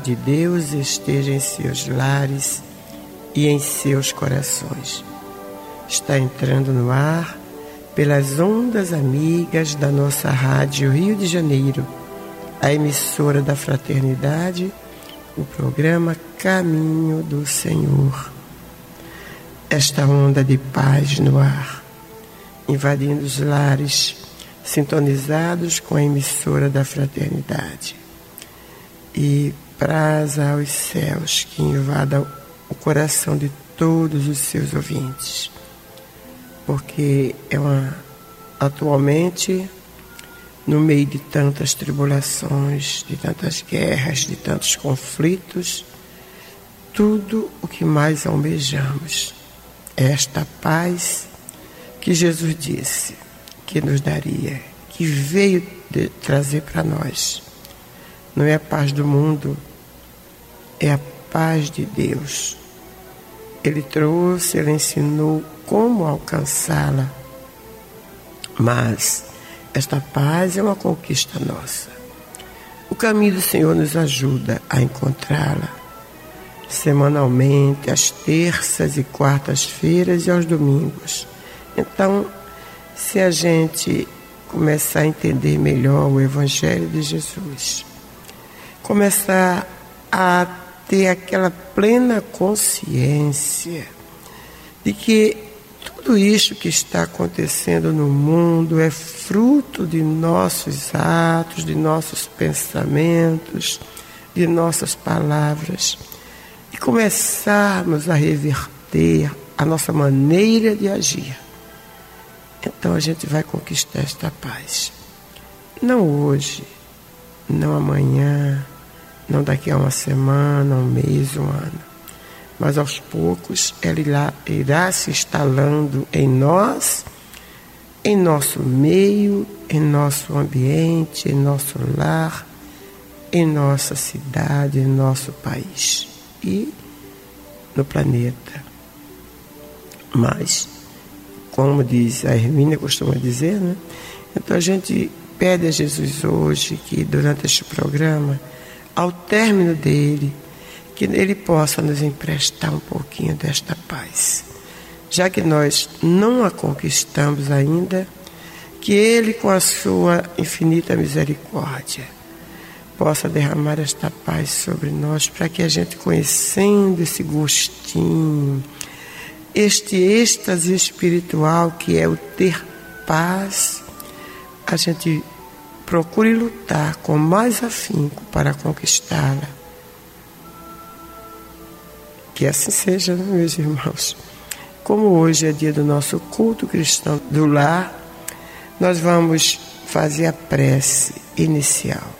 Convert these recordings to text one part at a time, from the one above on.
De Deus esteja em seus lares e em seus corações. Está entrando no ar pelas ondas amigas da nossa Rádio Rio de Janeiro, a emissora da Fraternidade, o programa Caminho do Senhor. Esta onda de paz no ar, invadindo os lares sintonizados com a emissora da fraternidade. E praza aos céus que invada o coração de todos os seus ouvintes. Porque é uma atualmente no meio de tantas tribulações, de tantas guerras, de tantos conflitos, tudo o que mais almejamos é esta paz que Jesus disse que nos daria, que veio trazer para nós. Não é a paz do mundo, é a paz de Deus. Ele trouxe, ele ensinou como alcançá-la. Mas esta paz é uma conquista nossa. O caminho do Senhor nos ajuda a encontrá-la semanalmente, às terças e quartas-feiras e aos domingos. Então, se a gente começar a entender melhor o Evangelho de Jesus, começar a ter aquela plena consciência de que tudo isso que está acontecendo no mundo é fruto de nossos atos, de nossos pensamentos, de nossas palavras, e começarmos a reverter a nossa maneira de agir então a gente vai conquistar esta paz. Não hoje, não amanhã, não daqui a uma semana, um mês, um ano. Mas aos poucos ela irá, irá se instalando em nós, em nosso meio, em nosso ambiente, em nosso lar, em nossa cidade, em nosso país e no planeta. Mas como diz a Hermínia costuma dizer, né? Então a gente pede a Jesus hoje que durante este programa, ao término dele, que ele possa nos emprestar um pouquinho desta paz. Já que nós não a conquistamos ainda, que ele com a sua infinita misericórdia possa derramar esta paz sobre nós para que a gente conhecendo esse gostinho, este êxtase espiritual que é o ter paz, a gente procure lutar com mais afinco para conquistá-la. Que assim seja, né, meus irmãos. Como hoje é dia do nosso culto cristão do lar, nós vamos fazer a prece inicial.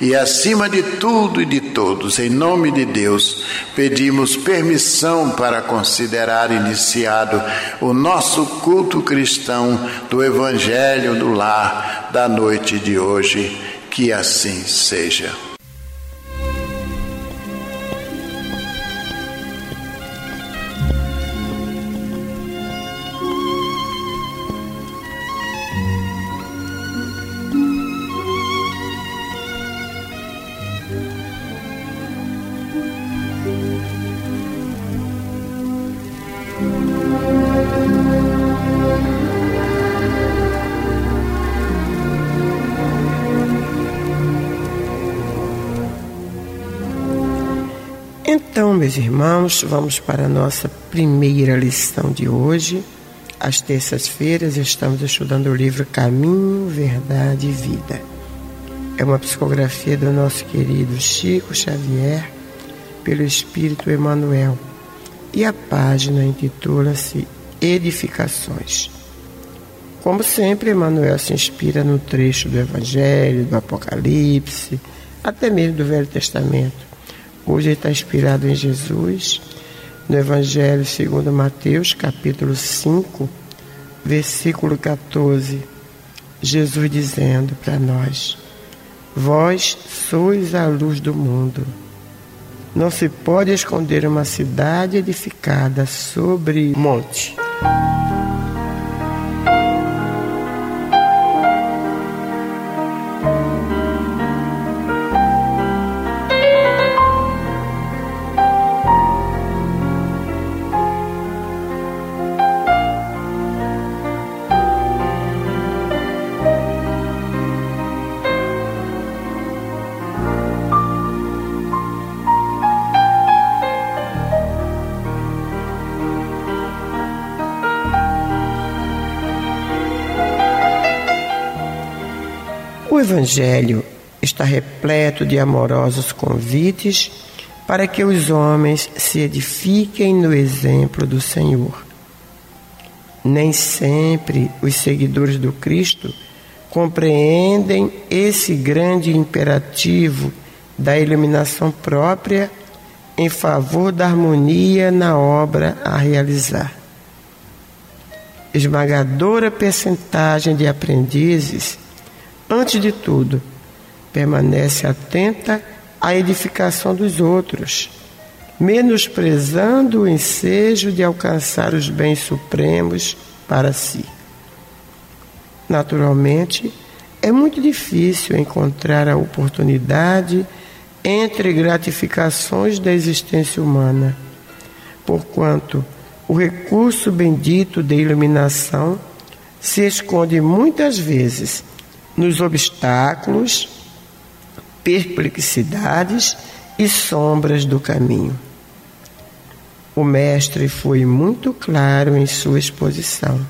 e acima de tudo e de todos, em nome de Deus, pedimos permissão para considerar iniciado o nosso culto cristão do Evangelho do Lar da noite de hoje. Que assim seja. Então, meus irmãos, vamos para a nossa primeira lição de hoje. Às terças-feiras estamos estudando o livro Caminho, Verdade e Vida. É uma psicografia do nosso querido Chico Xavier, pelo Espírito Emmanuel. E a página intitula-se Edificações. Como sempre, Emmanuel se inspira no trecho do Evangelho, do Apocalipse, até mesmo do Velho Testamento. Hoje está inspirado em Jesus, no Evangelho segundo Mateus, capítulo 5, versículo 14. Jesus dizendo para nós: Vós sois a luz do mundo. Não se pode esconder uma cidade edificada sobre monte. Evangelho está repleto de amorosos convites para que os homens se edifiquem no exemplo do Senhor. Nem sempre os seguidores do Cristo compreendem esse grande imperativo da iluminação própria em favor da harmonia na obra a realizar. Esmagadora percentagem de aprendizes antes de tudo, permanece atenta à edificação dos outros, menosprezando o ensejo de alcançar os bens supremos para si. Naturalmente, é muito difícil encontrar a oportunidade entre gratificações da existência humana, porquanto o recurso bendito de iluminação se esconde muitas vezes nos obstáculos, perplexidades e sombras do caminho. O Mestre foi muito claro em sua exposição.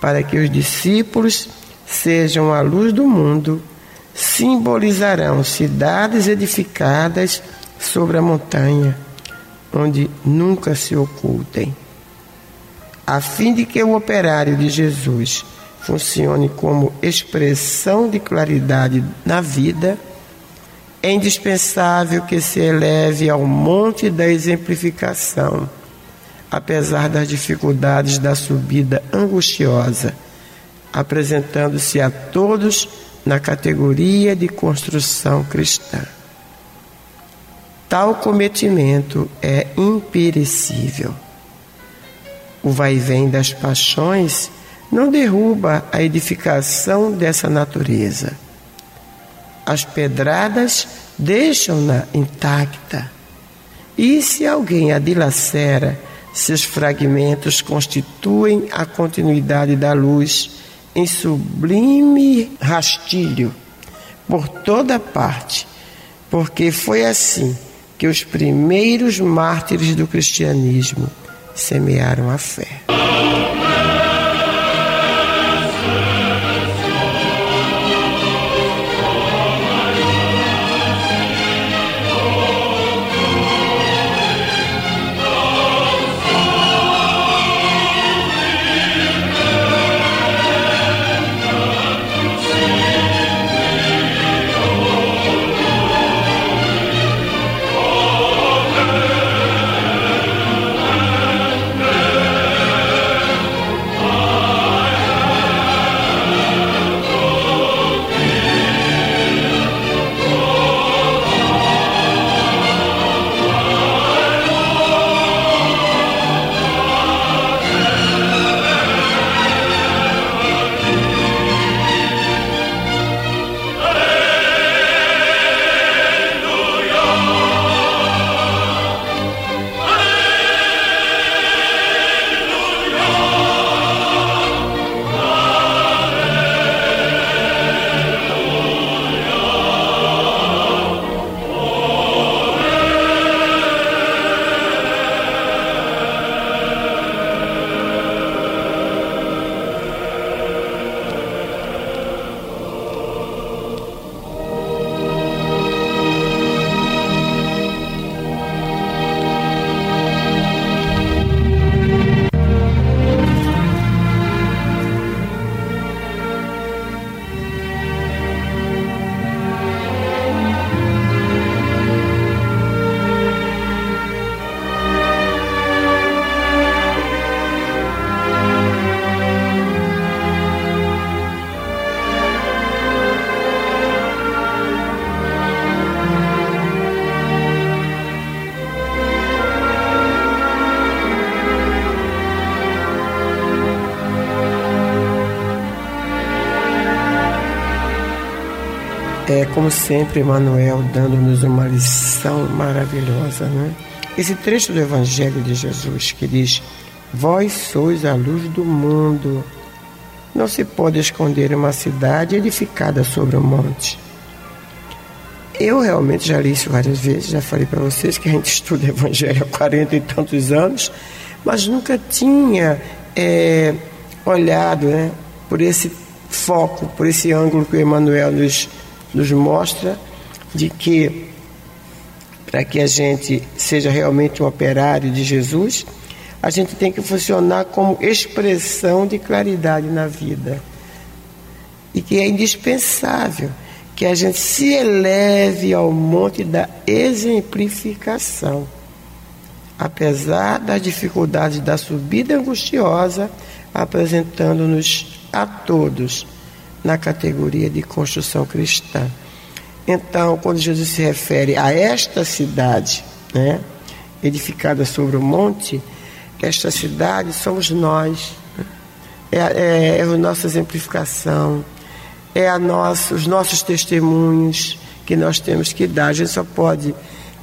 Para que os discípulos sejam a luz do mundo, simbolizarão cidades edificadas sobre a montanha, onde nunca se ocultem, a fim de que o operário de Jesus funcione como expressão de claridade na vida, é indispensável que se eleve ao monte da exemplificação, apesar das dificuldades da subida angustiosa, apresentando-se a todos na categoria de construção cristã. Tal cometimento é imperecível. O vai-vem das paixões não derruba a edificação dessa natureza. As pedradas deixam-na intacta. E se alguém a dilacera, seus fragmentos constituem a continuidade da luz em sublime rastilho por toda parte, porque foi assim que os primeiros mártires do cristianismo semearam a fé. É como sempre Emmanuel dando-nos uma lição maravilhosa, né? Esse trecho do Evangelho de Jesus que diz: Vós sois a luz do mundo. Não se pode esconder uma cidade edificada sobre um monte. Eu realmente já li isso várias vezes, já falei para vocês que a gente estuda Evangelho há 40 e tantos anos, mas nunca tinha é, olhado né, por esse foco, por esse ângulo que o Emmanuel nos, nos mostra, de que para que a gente seja realmente um operário de Jesus, a gente tem que funcionar como expressão de claridade na vida. E que é indispensável que a gente se eleve ao monte da exemplificação. Apesar das dificuldades da subida angustiosa, apresentando-nos a todos na categoria de construção cristã. Então, quando Jesus se refere a esta cidade, né, edificada sobre o monte, esta cidade somos nós. É, é, é a nossa exemplificação, é a nossa, os nossos testemunhos que nós temos que dar. A gente só pode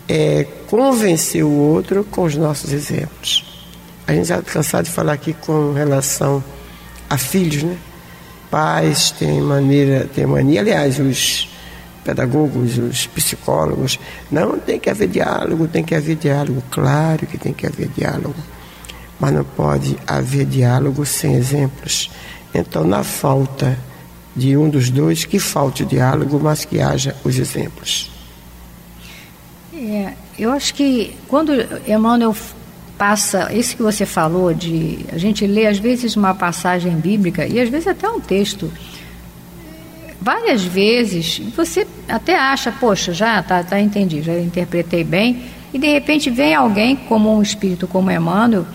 é, convencer o outro com os nossos exemplos. A gente já está cansado de falar aqui com relação a filhos, né? Pais têm maneira, têm mania, aliás, os pedagogos, os psicólogos, não tem que haver diálogo, tem que haver diálogo, claro que tem que haver diálogo, mas não pode haver diálogo sem exemplos. Então, na falta de um dos dois, que falte o diálogo, mas que haja os exemplos. É, eu acho que quando Emmanuel passa, isso que você falou, de a gente lê às vezes uma passagem bíblica e às vezes até um texto, várias vezes você até acha, poxa, já tá, tá entendi, já interpretei bem, e de repente vem alguém como um espírito como Emmanuel,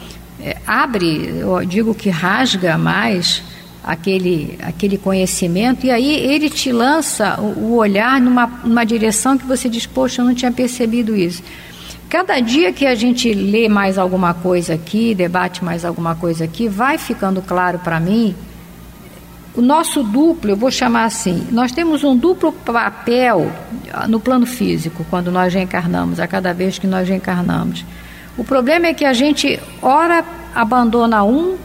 é, abre, eu digo que rasga mais aquele, aquele conhecimento, e aí ele te lança o, o olhar numa, numa direção que você diz, poxa, eu não tinha percebido isso. Cada dia que a gente lê mais alguma coisa aqui, debate mais alguma coisa aqui, vai ficando claro para mim o nosso duplo, eu vou chamar assim, nós temos um duplo papel no plano físico, quando nós reencarnamos, a cada vez que nós reencarnamos. O problema é que a gente, ora, abandona um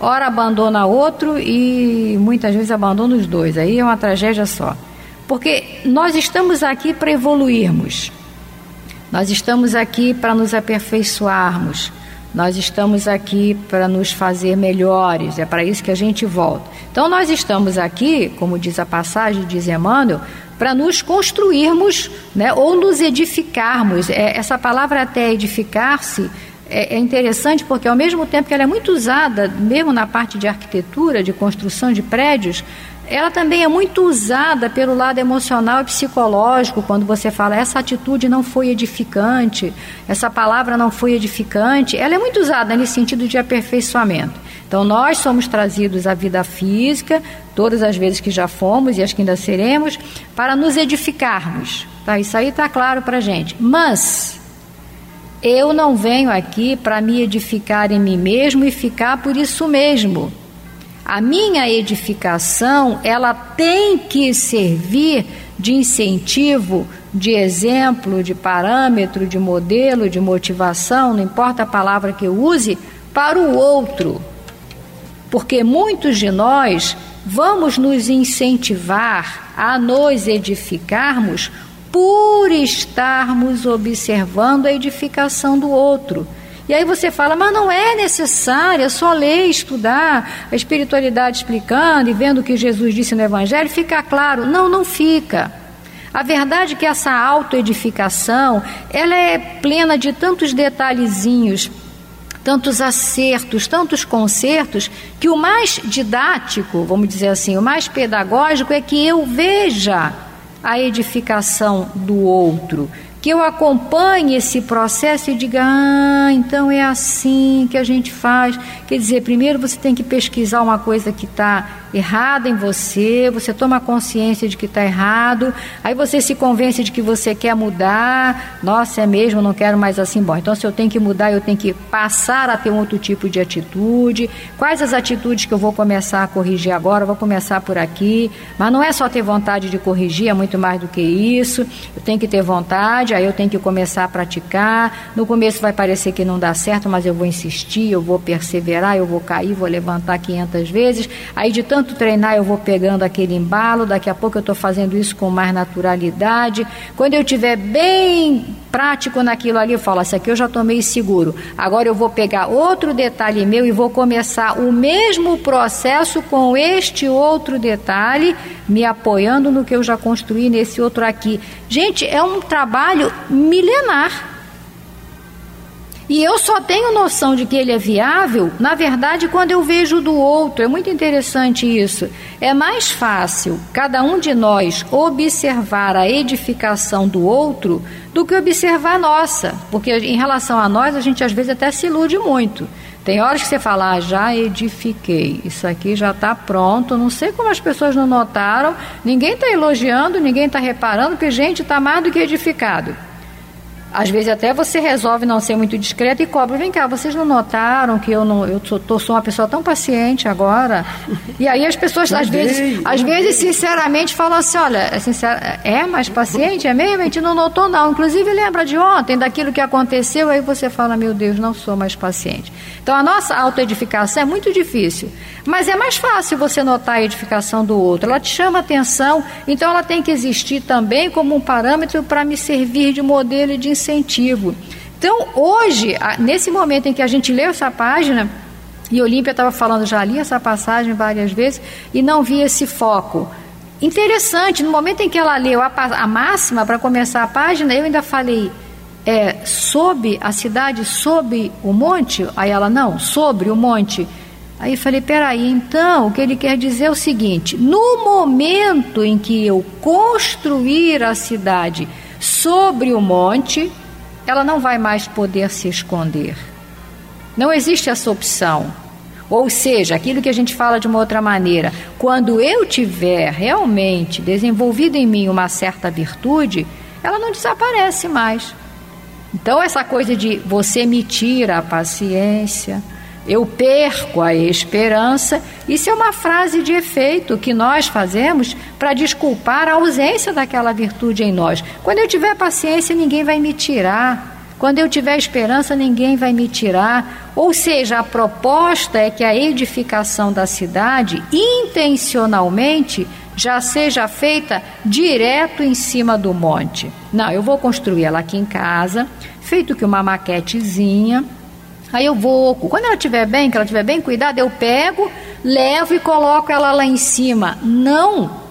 ora abandona outro e muitas vezes abandona os dois. Aí é uma tragédia só. Porque nós estamos aqui para evoluirmos, nós estamos aqui para nos aperfeiçoarmos, nós estamos aqui para nos fazer melhores, é para isso que a gente volta. Então nós estamos aqui, como diz a passagem, diz Emmanuel, para nos construirmos né, ou nos edificarmos. É, essa palavra até edificar-se é, é, interessante porque, ao mesmo tempo que ela é muito usada, mesmo na parte de arquitetura, de construção de prédios, ela também é muito usada pelo lado emocional e psicológico, quando você fala essa atitude não foi edificante, essa palavra não foi edificante, ela é muito usada nesse sentido de aperfeiçoamento. Então, nós somos trazidos à vida física, todas as vezes que já fomos e as que ainda seremos, para nos edificarmos. Tá? Isso aí está claro para a gente. Mas eu não venho aqui para me edificar em mim mesmo e ficar por isso mesmo. A minha edificação, ela tem que servir de incentivo, de exemplo, de parâmetro, de modelo, de motivação, não importa a palavra que eu use, para o outro. Porque muitos de nós vamos nos incentivar a nos edificarmos por estarmos observando a edificação do outro. E aí você fala, mas não é necessário, é só ler, estudar a espiritualidade explicando e vendo o que Jesus disse no Evangelho, fica claro. Não, não fica. A verdade é que essa autoedificação, ela é plena de tantos detalhezinhos, tantos acertos, tantos concertos, que o mais didático, vamos dizer assim, o mais pedagógico é que eu veja a edificação do outro, que eu acompanhe esse processo e diga: ah, então é assim que a gente faz. Quer dizer, primeiro você tem que pesquisar uma coisa que está errada em você, você toma consciência de que está errado, aí você se convence de que você quer mudar. Nossa, é mesmo, não quero mais assim. Bom, então se eu tenho que mudar, eu tenho que passar a ter um outro tipo de atitude. Quais as atitudes que eu vou começar a corrigir agora? Vou começar por aqui. Mas não é só ter vontade de corrigir, é muito mais do que isso. Eu tenho que ter vontade, aí eu tenho que começar a praticar. No começo vai parecer que não dá certo, mas eu vou insistir, eu vou perseverar, eu vou cair, vou levantar 500 vezes. Aí de tanto treinar eu vou pegando aquele embalo, daqui a pouco eu estou fazendo isso com mais naturalidade. Quando eu estiver bem prático naquilo ali, eu falo, isso aqui eu já tomei seguro. Agora eu vou pegar outro detalhe meu e vou começar o mesmo processo com este outro detalhe, me apoiando no que eu já construí nesse outro aqui. Gente, é um trabalho milenar. E eu só tenho noção de que ele é viável, na verdade, quando eu vejo do outro. É muito interessante isso. É mais fácil cada um de nós observar a edificação do outro do que observar a nossa. Porque em relação a nós, a gente às vezes até se ilude muito. Tem horas que você fala, ah, já edifiquei, isso aqui já está pronto. Não sei como as pessoas não notaram, ninguém está elogiando, ninguém está reparando, que gente está mais do que edificado. Às vezes até você resolve não ser muito discreto e cobra. Vem cá, vocês não notaram que eu não eu sou, tô, sou uma pessoa tão paciente agora? E aí as pessoas às vezes, às vezes sinceramente falam assim, olha, é, sincero, é mais paciente, é mesmo? A gente não notou não. Inclusive lembra de ontem, daquilo que aconteceu, aí você fala, meu Deus, não sou mais paciente. Então a nossa autoedificação é muito difícil, mas é mais fácil você notar a edificação do outro. Ela te chama atenção, então ela tem que existir também como um parâmetro para me servir de modelo e de incentivo. Então, hoje, nesse momento em que a gente leu essa página, e Olímpia estava falando, já li essa passagem várias vezes, e não vi esse foco. Interessante, no momento em que ela leu a, a máxima para começar a página, eu ainda falei, é, sob a cidade, sob o monte? Aí ela, não, sobre o monte. Aí falei, peraí, então o que ele quer dizer é o seguinte: no momento em que eu construir a cidade sobre o monte, ela não vai mais poder se esconder. Não existe essa opção. Ou seja, aquilo que a gente fala de uma outra maneira, quando eu tiver realmente desenvolvido em mim uma certa virtude, ela não desaparece mais. Então, essa coisa de você me tira a paciência, eu perco a esperança. Isso é uma frase de efeito que nós fazemos para desculpar a ausência daquela virtude em nós. Quando eu tiver paciência, ninguém vai me tirar. Quando eu tiver esperança, ninguém vai me tirar. Ou seja, a proposta é que a edificação da cidade, intencionalmente, já seja feita direto em cima do monte. Não, eu vou construir ela aqui em casa, feito que uma maquetezinha Aí eu vou, quando ela estiver bem, que ela estiver bem cuidada, eu pego, levo e coloco ela lá em cima. Não!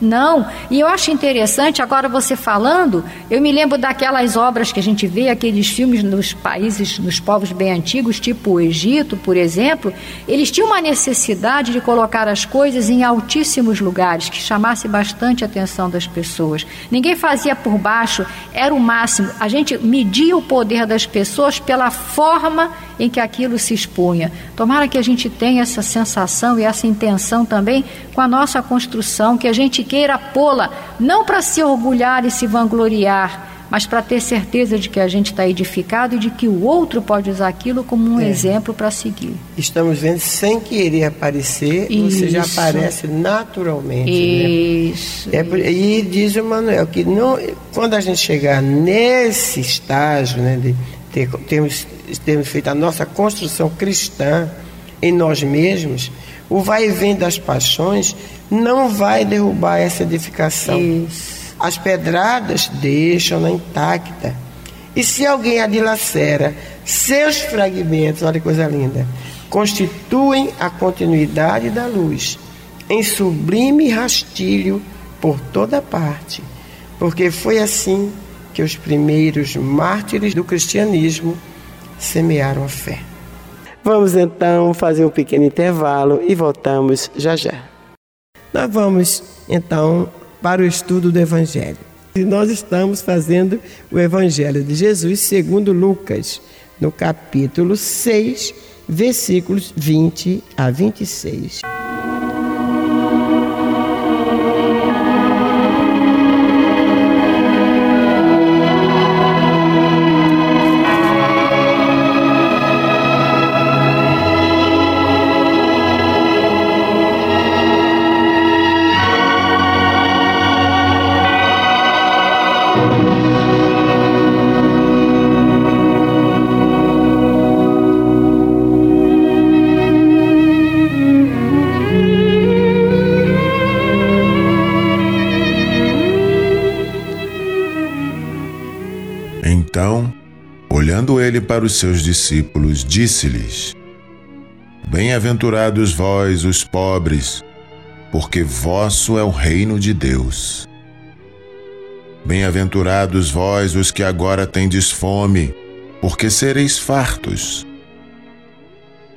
Não, e eu acho interessante, agora você falando, eu me lembro daquelas obras que a gente vê, aqueles filmes nos países, nos povos bem antigos, tipo o Egito, por exemplo, eles tinham uma necessidade de colocar as coisas em altíssimos lugares, que chamasse bastante a atenção das pessoas. Ninguém fazia por baixo, era o máximo. A gente media o poder das pessoas pela forma em que aquilo se expunha. Tomara que a gente tenha essa sensação e essa intenção também com a nossa construção, que a gente queira pô-la não para se orgulhar e se vangloriar, mas para ter certeza de que a gente está edificado e de que o outro pode usar aquilo como um é. exemplo para seguir. Estamos vendo sem querer aparecer, Isso. você já aparece naturalmente. Né? Isso. Né? É, e diz o Manuel que não, quando a gente chegar nesse estágio né, de ter, termos termos feito a nossa construção cristã em nós mesmos, o vai e vem das paixões não vai derrubar essa edificação. Isso. As pedradas deixam-na intacta. E se alguém a dilacera, seus fragmentos, olha que coisa linda, constituem a continuidade da luz, em sublime rastilho por toda parte. Porque foi assim que os primeiros mártires do cristianismo semearam a fé. Vamos então fazer um pequeno intervalo e voltamos já já. Nós vamos então para o estudo do Evangelho. E nós estamos fazendo o Evangelho de Jesus segundo Lucas, no capítulo 6, versículos 20 a 26. Para os seus discípulos, disse-lhes: Bem-aventurados vós, os pobres, porque vosso é o reino de Deus. Bem-aventurados vós, os que agora tendes fome, porque sereis fartos.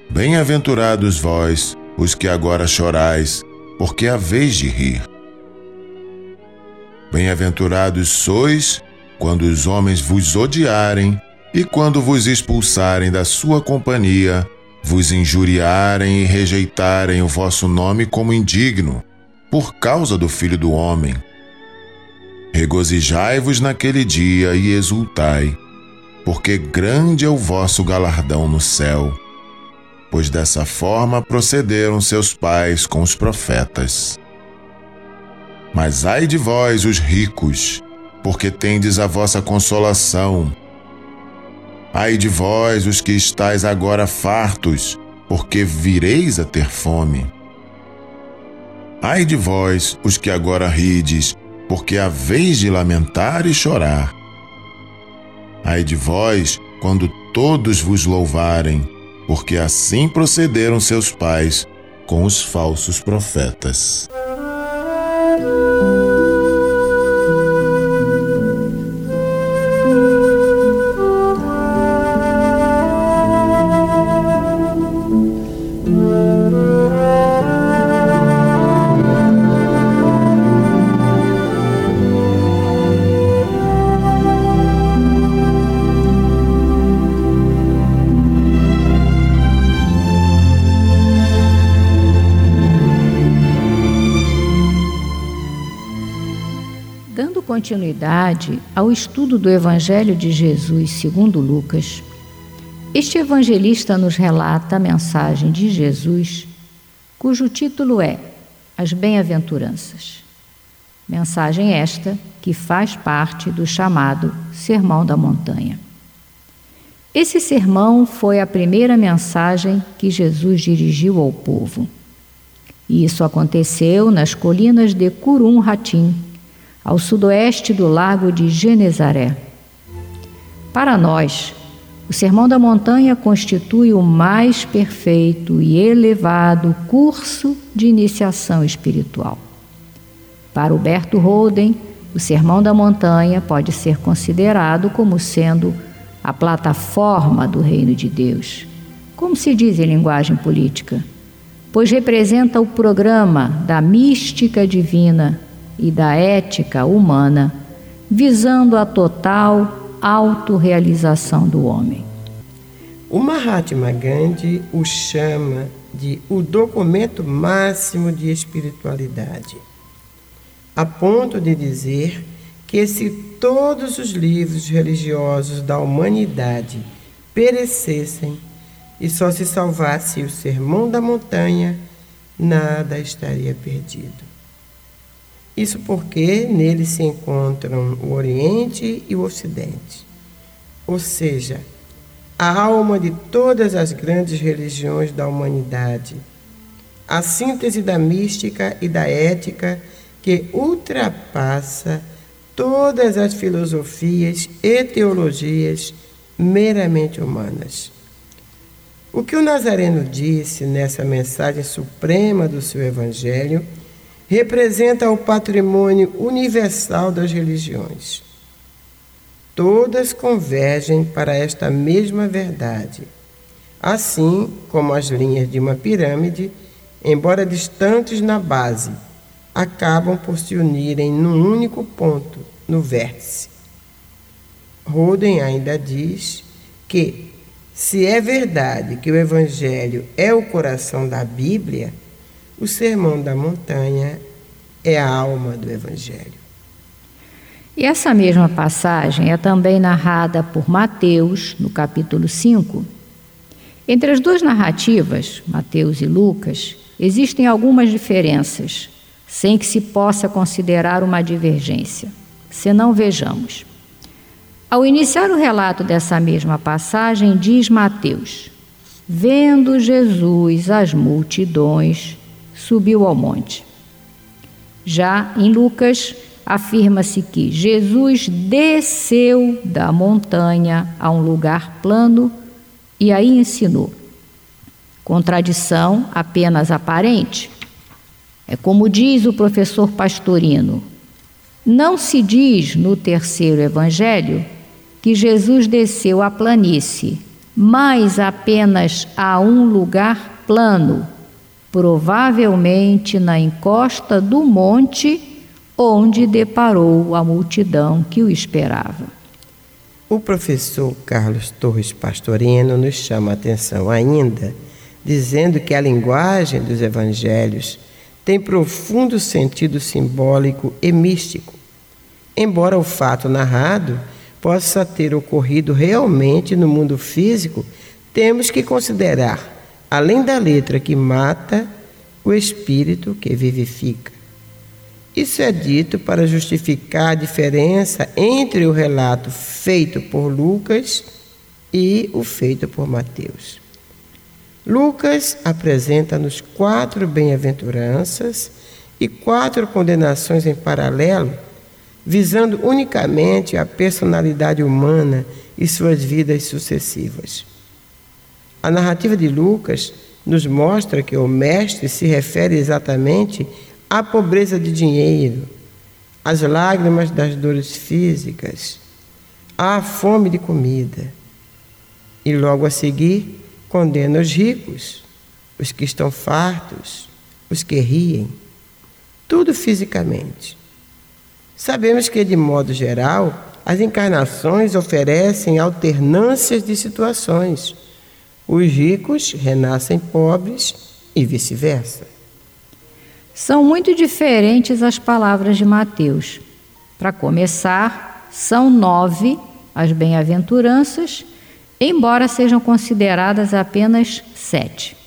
Bem-aventurados vós, os que agora chorais, porque haveis de rir. Bem-aventurados sois quando os homens vos odiarem e quando vos expulsarem da sua companhia, vos injuriarem e rejeitarem o vosso nome como indigno, por causa do Filho do Homem. Regozijai-vos naquele dia e exultai, porque grande é o vosso galardão no céu. Pois dessa forma procederam seus pais com os profetas. Mas ai de vós, os ricos, porque tendes a vossa consolação. Ai de vós, os que estáis agora fartos, porque vireis a ter fome. Ai de vós, os que agora rides, porque haveis de lamentar e chorar. Ai de vós, quando todos vos louvarem, porque assim procederam seus pais com os falsos profetas. Continuidade ao estudo do Evangelho de Jesus segundo Lucas, este evangelista nos relata a mensagem de Jesus, cujo título é As Bem-aventuranças. Mensagem esta que faz parte do chamado Sermão da Montanha. Esse sermão foi a primeira mensagem que Jesus dirigiu ao povo. E isso aconteceu nas colinas de Curum Ratim, ao sudoeste do lago de Genezaré. Para nós, o Sermão da Montanha constitui o mais perfeito e elevado curso de iniciação espiritual. Para Huberto Holden, o Sermão da Montanha pode ser considerado como sendo a plataforma do Reino de Deus, como se diz em linguagem política, pois representa o programa da mística divina e da ética humana, visando a total autorrealização do homem. O Mahatma Gandhi o chama de o documento máximo de espiritualidade, a ponto de dizer que se todos os livros religiosos da humanidade perecessem e só se salvasse o Sermão da Montanha, nada estaria perdido. Isso porque nele se encontram o Oriente e o Ocidente, ou seja, a alma de todas as grandes religiões da humanidade, a síntese da mística e da ética que ultrapassa todas as filosofias e teologias meramente humanas. O que o Nazareno disse nessa mensagem suprema do seu Evangelho representa o patrimônio universal das religiões. Todas convergem para esta mesma verdade, assim como as linhas de uma pirâmide, embora distantes na base, acabam por se unirem num único ponto, no vértice. Roden ainda diz que, se é verdade que o Evangelho é o coração da Bíblia, o Sermão da Montanha é a alma do Evangelho. E essa mesma passagem é também narrada por Mateus, no capítulo 5. Entre as duas narrativas, Mateus e Lucas, existem algumas diferenças, sem que se possa considerar uma divergência. Se não vejamos. Ao iniciar o relato dessa mesma passagem, diz Mateus: Vendo Jesus as multidões, subiu ao monte. Já em Lucas, afirma-se que Jesus desceu da montanha a um lugar plano e aí ensinou. Contradição apenas aparente. É como diz o professor Pastorino: não se diz no terceiro evangelho que Jesus desceu à planície, mas apenas a um lugar plano, provavelmente na encosta do monte onde deparou a multidão que o esperava. O professor Carlos Torres Pastorino nos chama a atenção ainda, dizendo que a linguagem dos evangelhos tem profundo sentido simbólico e místico, embora o fato narrado possa ter ocorrido realmente no mundo físico, temos que considerar, além da letra que mata, o espírito que vivifica. Isso é dito para justificar a diferença entre o relato feito por Lucas e o feito por Mateus. Lucas apresenta-nos quatro bem-aventuranças e quatro condenações em paralelo, visando unicamente a personalidade humana e suas vidas sucessivas. A narrativa de Lucas nos mostra que o Mestre se refere exatamente a pobreza de dinheiro, as lágrimas das dores físicas, a fome de comida. E logo a seguir, condena os ricos, os que estão fartos, os que riem, tudo fisicamente. Sabemos que, de modo geral, as encarnações oferecem alternâncias de situações. Os ricos renascem pobres e vice-versa. São muito diferentes as palavras de Mateus. Para começar, são nove as bem-aventuranças, embora sejam consideradas apenas sete.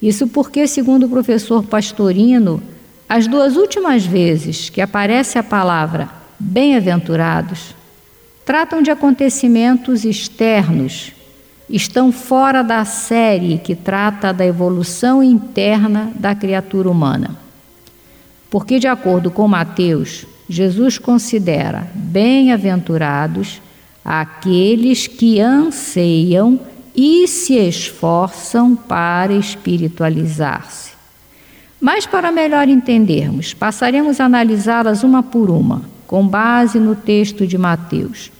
Isso porque, segundo o professor Pastorino, as duas últimas vezes que aparece a palavra bem-aventurados tratam de acontecimentos externos estão fora da série que trata da evolução interna da criatura humana. Porque, de acordo com Mateus, Jesus considera bem-aventurados aqueles que anseiam e se esforçam para espiritualizar-se. Mas, para melhor entendermos, passaremos a analisá-las uma por uma, com base no texto de Mateus.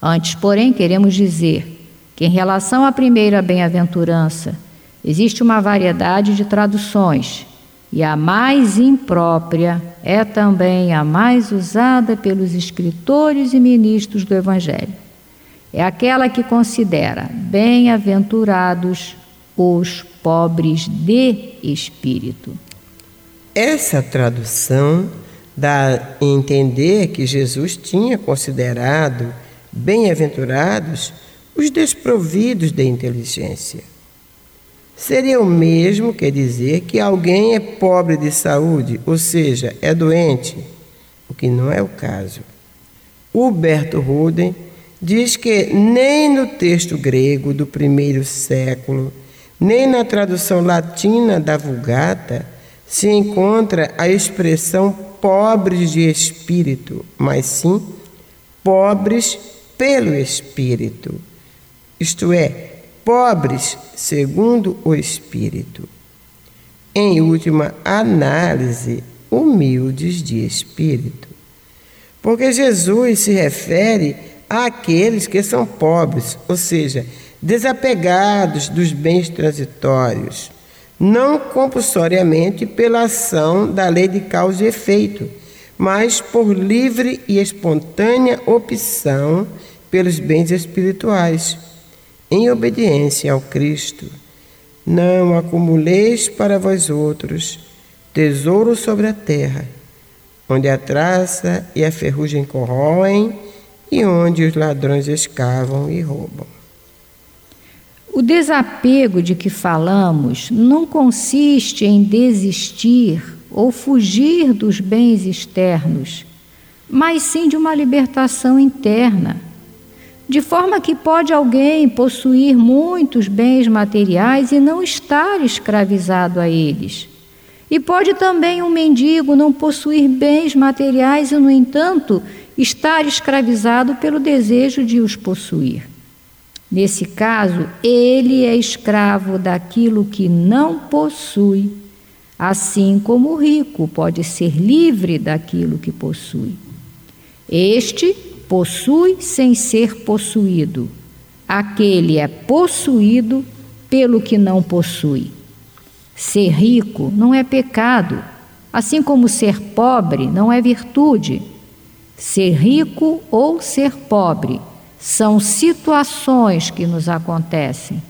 Antes, porém, queremos dizer que, em relação à primeira bem-aventurança, existe uma variedade de traduções, e a mais imprópria é também a mais usada pelos escritores e ministros do Evangelho. É aquela que considera bem-aventurados os pobres de espírito. Essa tradução dá a entender que Jesus tinha considerado bem-aventurados os desprovidos de inteligência. Seria o mesmo que dizer que alguém é pobre de saúde, ou seja, é doente, o que não é o caso. Huberto Ruden diz que nem no texto grego do primeiro século, nem na tradução latina da Vulgata, se encontra a expressão pobres de espírito, mas sim pobres pelo espírito isto é, pobres segundo o Espírito. Em última análise, humildes de espírito. Porque Jesus se refere àqueles que são pobres, ou seja, desapegados dos bens transitórios, não compulsoriamente pela ação da lei de causa e efeito, mas por livre e espontânea opção pelos bens espirituais, em obediência ao Cristo. Não acumuleis para vós outros tesouro sobre a terra, onde a traça e a ferrugem corroem e onde os ladrões escavam e roubam. O desapego de que falamos não consiste em desistir ou fugir dos bens externos, mas sim de uma libertação interna. De forma que pode alguém possuir muitos bens materiais e não estar escravizado a eles. E pode também um mendigo não possuir bens materiais e, no entanto, estar escravizado pelo desejo de os possuir. Nesse caso, ele é escravo daquilo que não possui, assim como o rico pode ser livre daquilo que possui. Este possui sem ser possuído, aquele é possuído pelo que não possui. Ser rico não é pecado, assim como ser pobre não é virtude. Ser rico ou ser pobre são situações que nos acontecem.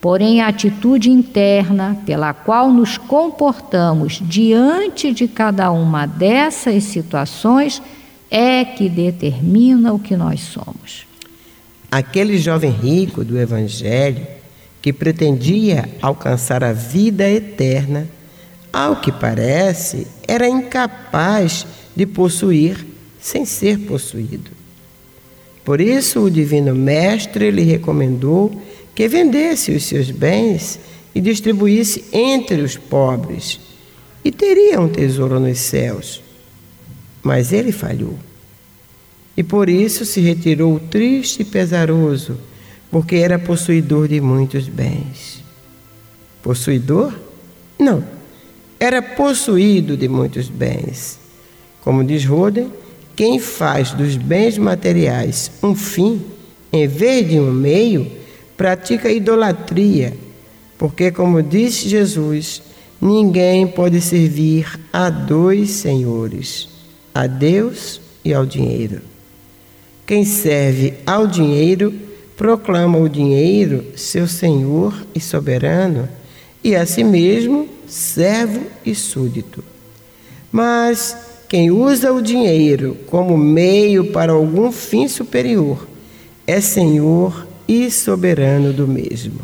Porém, a atitude interna pela qual nos comportamos diante de cada uma dessas situações é que determina o que nós somos. Aquele jovem rico do Evangelho que pretendia alcançar a vida eterna, ao que parece, era incapaz de possuir sem ser possuído. Por isso, o Divino Mestre lhe recomendou que vendesse os seus bens e distribuísse entre os pobres, e teria um tesouro nos céus. Mas ele falhou. E por isso se retirou triste e pesaroso, porque era possuidor de muitos bens. Possuidor? Não, era possuído de muitos bens. Como diz Roden, quem faz dos bens materiais um fim, em vez de um meio, pratica idolatria, porque, como disse Jesus, ninguém pode servir a dois senhores, a Deus e ao dinheiro. Quem serve ao dinheiro proclama o dinheiro seu senhor e soberano, e a si mesmo servo e súdito. Mas quem usa o dinheiro como meio para algum fim superior é senhor e soberano do mesmo.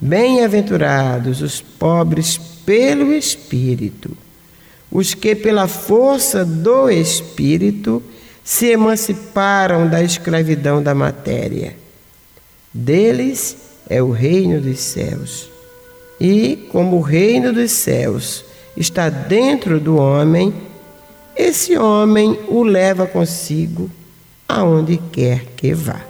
Bem-aventurados os pobres pelo Espírito, os que, pela força do Espírito, se emanciparam da escravidão da matéria. Deles é o reino dos céus. E, como o reino dos céus está dentro do homem, esse homem o leva consigo aonde quer que vá.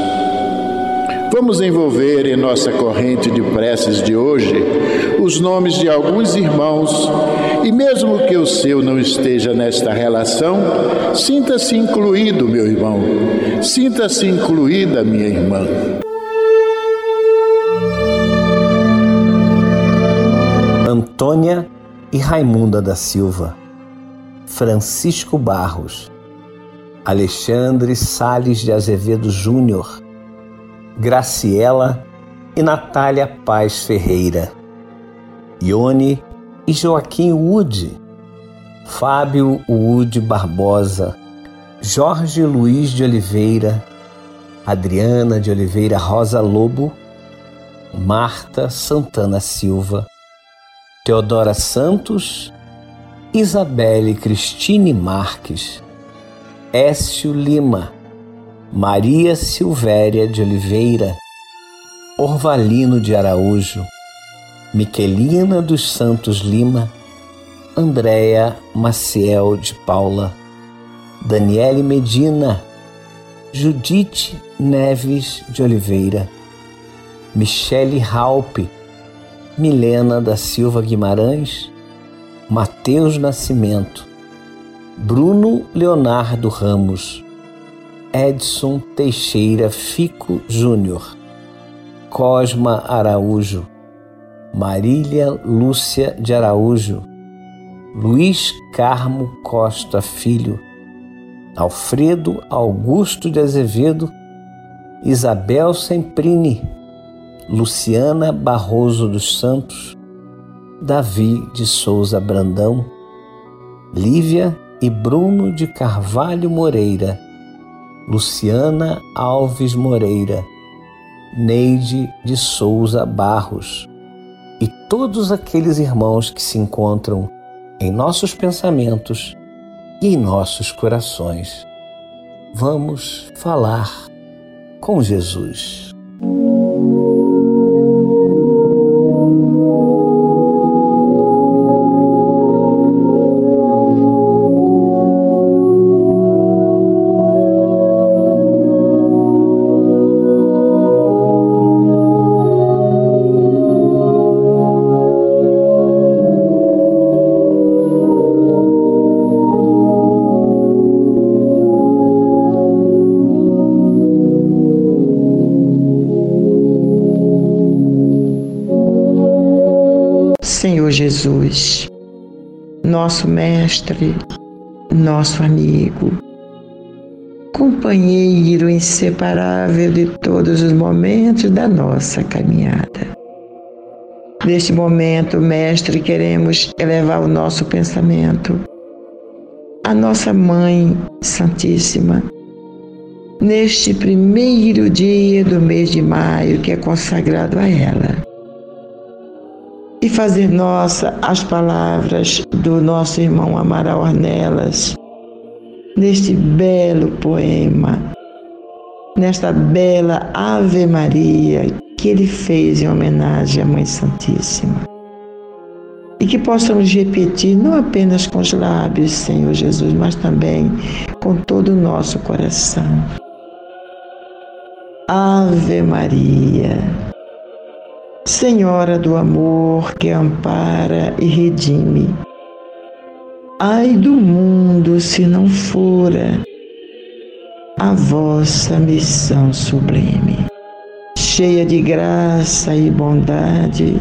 Vamos envolver em nossa corrente de preces de hoje os nomes de alguns irmãos e, mesmo que o seu não esteja nesta relação, sinta-se incluído, meu irmão, sinta-se incluída, minha irmã. Antônia e Raimunda da Silva, Francisco Barros, Alexandre Sales de Azevedo Júnior, Graciela e Natália Paz Ferreira, Ione e Joaquim Wood, Fábio Wood Barbosa, Jorge Luiz de Oliveira, Adriana de Oliveira Rosa Lobo, Marta Santana Silva, Teodora Santos, Isabelle Cristine Marques, Écio Lima, Maria Silvéria de Oliveira, Orvalino de Araújo, Miquelina dos Santos Lima, Andréia Maciel de Paula, Daniele Medina, Judite Neves de Oliveira, Michele Raupe, Milena da Silva Guimarães, Mateus Nascimento, Bruno Leonardo Ramos, Edson Teixeira Fico Júnior, Cosma Araújo, Marília Lúcia de Araújo, Luiz Carmo Costa Filho, Alfredo Augusto de Azevedo, Isabel Semprini, Luciana Barroso dos Santos, Davi de Souza Brandão, Lívia e Bruno de Carvalho Moreira, Luciana Alves Moreira, Neide de Souza Barros e todos aqueles irmãos que se encontram em nossos pensamentos e em nossos corações. Vamos falar com Jesus. Jesus, nosso Mestre, nosso amigo, companheiro inseparável de todos os momentos da nossa caminhada. Neste momento, Mestre, queremos elevar o nosso pensamento à nossa Mãe Santíssima, neste primeiro dia do mês de maio que é consagrado a ela e fazer nossa as palavras do nosso irmão Amaral Ornelas neste belo poema, nesta bela Ave Maria que ele fez em homenagem à Mãe Santíssima. E que possamos repetir não apenas com os lábios, Senhor Jesus, mas também com todo o nosso coração. Ave Maria Senhora do amor que ampara e redime. Ai do mundo se não fora a vossa missão sublime. Cheia de graça e bondade,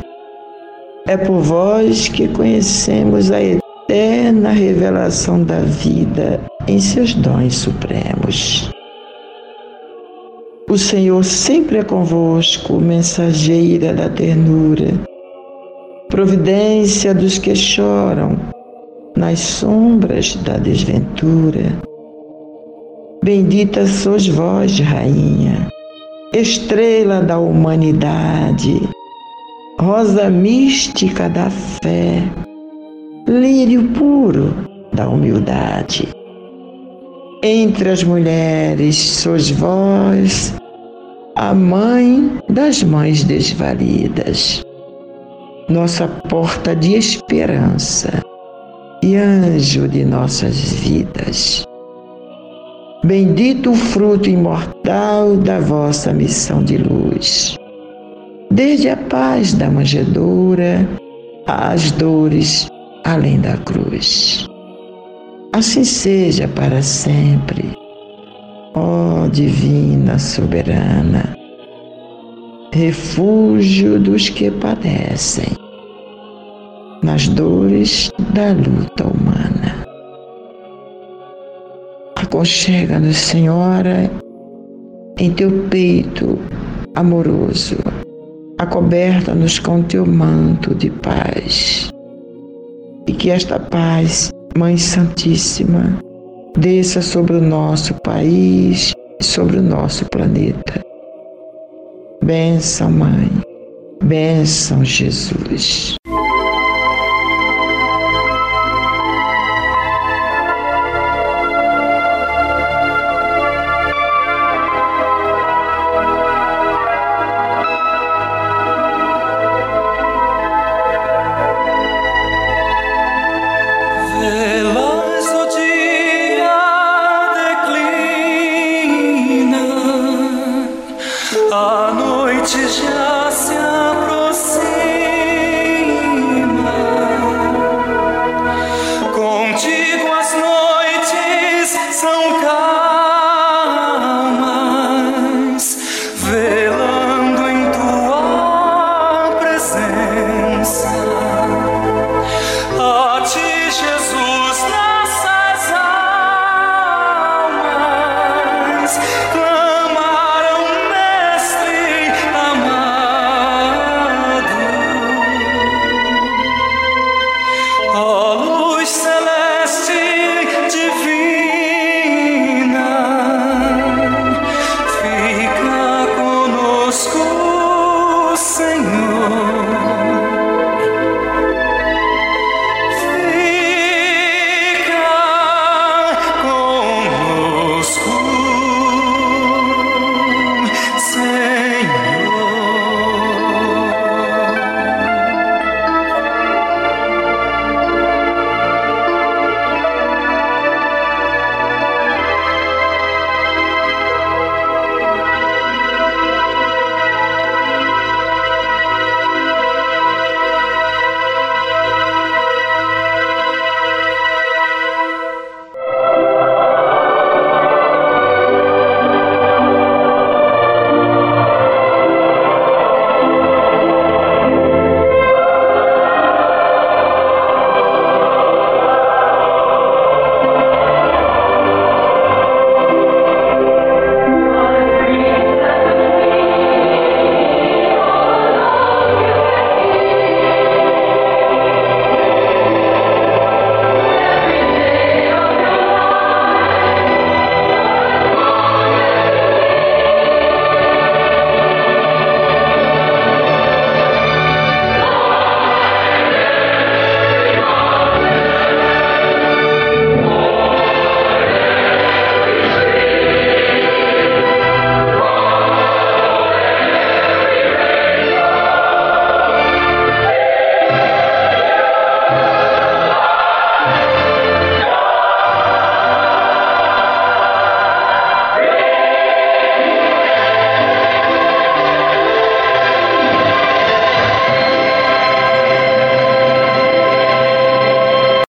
é por vós que conhecemos a eterna revelação da vida em seus dons supremos. O Senhor sempre é convosco, mensageira da ternura, providência dos que choram nas sombras da desventura. Bendita sois vós, Rainha, estrela da humanidade, rosa mística da fé, lírio puro da humildade. Entre as mulheres sois vós, a mãe das mães desvalidas, nossa porta de esperança e anjo de nossas vidas. Bendito o fruto imortal da vossa missão de luz. Desde a paz da manjedoura às dores além da cruz. Assim seja para sempre, ó Divina Soberana, refúgio dos que padecem nas dores da luta humana. Aconchega-nos, Senhora, em teu peito amoroso, acoberta-nos com teu manto de paz. E que esta paz, Mãe Santíssima, desça sobre o nosso país e sobre o nosso planeta. Benção, Mãe. Benção, Jesus.